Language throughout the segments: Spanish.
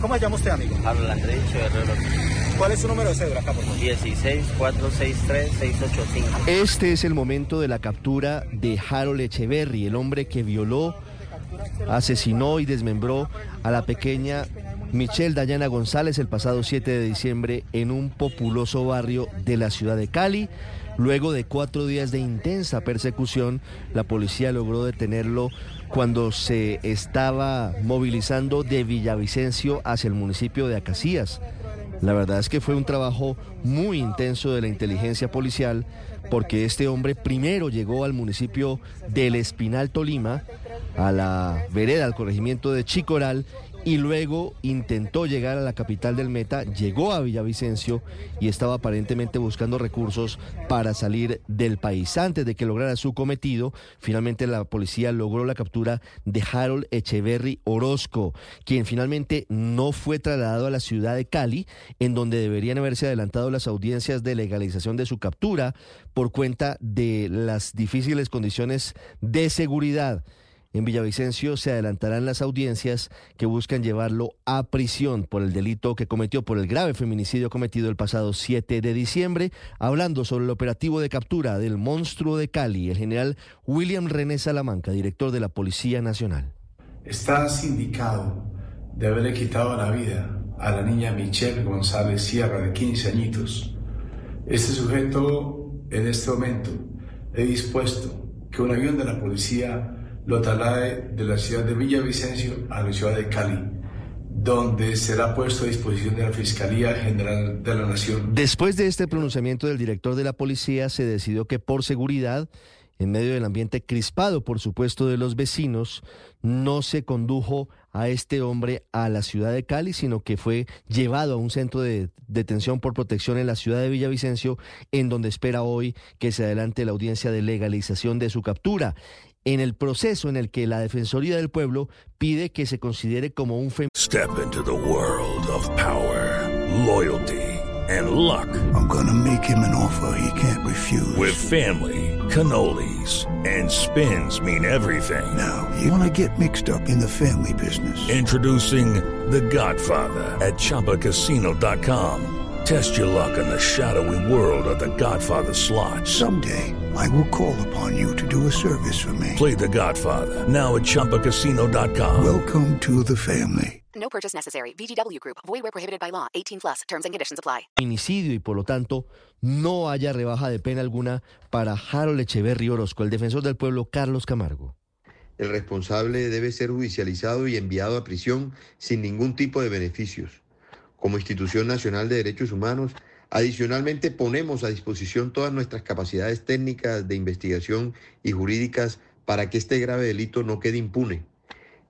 ¿Cómo se llama usted, amigo? Harold Andrés Herrero, ¿Cuál es su número de cédula acá, por favor? 16 463 685. Este es el momento de la captura de Harold Echeverry, el hombre que violó, asesinó y desmembró a la pequeña Michelle Dayana González el pasado 7 de diciembre en un populoso barrio de la ciudad de Cali. Luego de cuatro días de intensa persecución, la policía logró detenerlo cuando se estaba movilizando de Villavicencio hacia el municipio de Acacías. La verdad es que fue un trabajo muy intenso de la inteligencia policial porque este hombre primero llegó al municipio del Espinal, Tolima, a la vereda, al corregimiento de Chicoral y luego intentó llegar a la capital del Meta, llegó a Villavicencio y estaba aparentemente buscando recursos para salir del país. Antes de que lograra su cometido, finalmente la policía logró la captura de Harold Echeverry Orozco, quien finalmente no fue trasladado a la ciudad de Cali, en donde deberían haberse adelantado las audiencias de legalización de su captura por cuenta de las difíciles condiciones de seguridad. En Villavicencio se adelantarán las audiencias que buscan llevarlo a prisión por el delito que cometió por el grave feminicidio cometido el pasado 7 de diciembre. Hablando sobre el operativo de captura del monstruo de Cali, el general William René Salamanca, director de la Policía Nacional. Está sindicado de haberle quitado la vida a la niña Michelle González Sierra de 15 añitos. Este sujeto en este momento he dispuesto que un avión de la policía lo traslade de la ciudad de Villavicencio a la ciudad de Cali, donde será puesto a disposición de la Fiscalía General de la Nación. Después de este pronunciamiento del director de la policía, se decidió que por seguridad, en medio del ambiente crispado, por supuesto, de los vecinos, no se condujo a este hombre a la ciudad de Cali, sino que fue llevado a un centro de detención por protección en la ciudad de Villavicencio, en donde espera hoy que se adelante la audiencia de legalización de su captura en el proceso en el que la Defensoría del Pueblo pide que se considere como un fem Step into the world of power, loyalty and luck. I'm gonna make him an offer he can't refuse. With family, cannolis and spins mean everything. Now, you wanna get mixed up in the family business. Introducing The Godfather at chapacasino.com. Test your luck in the shadowy world of The Godfather slot. Someday, I will call upon you to do a service for me. Play The Godfather now at chapacasino.com. Welcome to the family. No purchase necessary. VGW Group. Void where prohibited by law. 18 plus. Terms and conditions apply. Feminicidio y por lo tanto no haya rebaja de pena alguna para Harold Echeverry Orozco, el defensor del pueblo Carlos Camargo. El responsable debe ser judicializado y enviado a prisión sin ningún tipo de beneficios. Como institución nacional de derechos humanos, adicionalmente ponemos a disposición todas nuestras capacidades técnicas de investigación y jurídicas para que este grave delito no quede impune.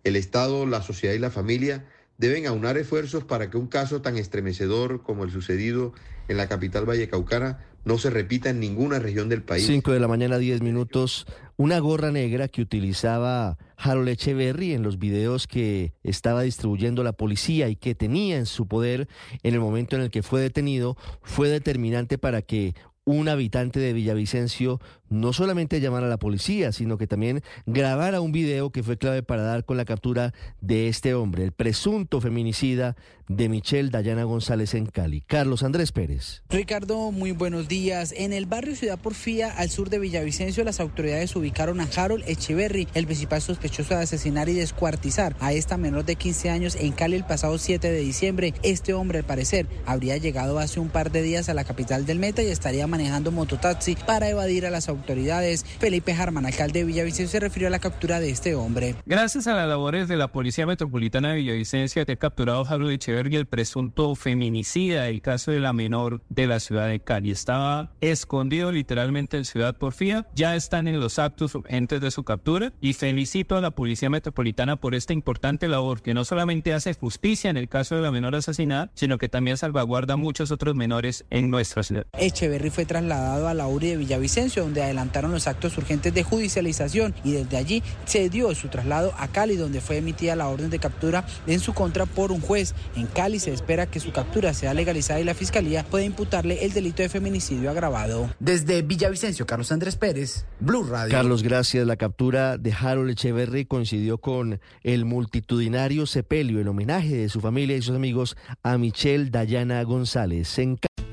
El Estado, la sociedad y la familia deben aunar esfuerzos para que un caso tan estremecedor como el sucedido en la capital vallecaucana no se repita en ninguna región del país. 5 de la mañana, 10 minutos. Una gorra negra que utilizaba Harold Echeverry en los videos que estaba distribuyendo la policía y que tenía en su poder en el momento en el que fue detenido fue determinante para que un habitante de Villavicencio no solamente llamara a la policía, sino que también grabara un video que fue clave para dar con la captura de este hombre, el presunto feminicida de Michelle Dayana González en Cali. Carlos Andrés Pérez. Ricardo, muy buenos días. En el barrio Ciudad Porfía, al sur de Villavicencio, las autoridades ubicaron a Harold Echeverry, el principal sospechoso de asesinar y descuartizar a esta menor de 15 años en Cali el pasado 7 de diciembre. Este hombre, al parecer, habría llegado hace un par de días a la capital del Meta y estaría manejando mototaxi para evadir a las autoridades autoridades. Felipe Jarman, alcalde de Villavicencio, se refirió a la captura de este hombre. Gracias a las labores de la Policía Metropolitana de Villavicencio, ha capturado Harold Echeverri, el presunto feminicida del caso de la menor de la ciudad de Cali. Estaba escondido literalmente en Ciudad Porfía. Ya están en los actos urgentes de su captura y felicito a la Policía Metropolitana por esta importante labor que no solamente hace justicia en el caso de la menor asesinada, sino que también salvaguarda a muchos otros menores en nuestra ciudad. Echeverry fue trasladado a la URI de Villavicencio, donde adelantaron los actos urgentes de judicialización y desde allí se dio su traslado a Cali, donde fue emitida la orden de captura en su contra por un juez. En Cali se espera que su captura sea legalizada y la fiscalía pueda imputarle el delito de feminicidio agravado. Desde Villavicencio, Carlos Andrés Pérez, Blue Radio. Carlos, gracias. La captura de Harold Echeverry coincidió con el multitudinario sepelio, el homenaje de su familia y sus amigos a Michelle Dayana González. En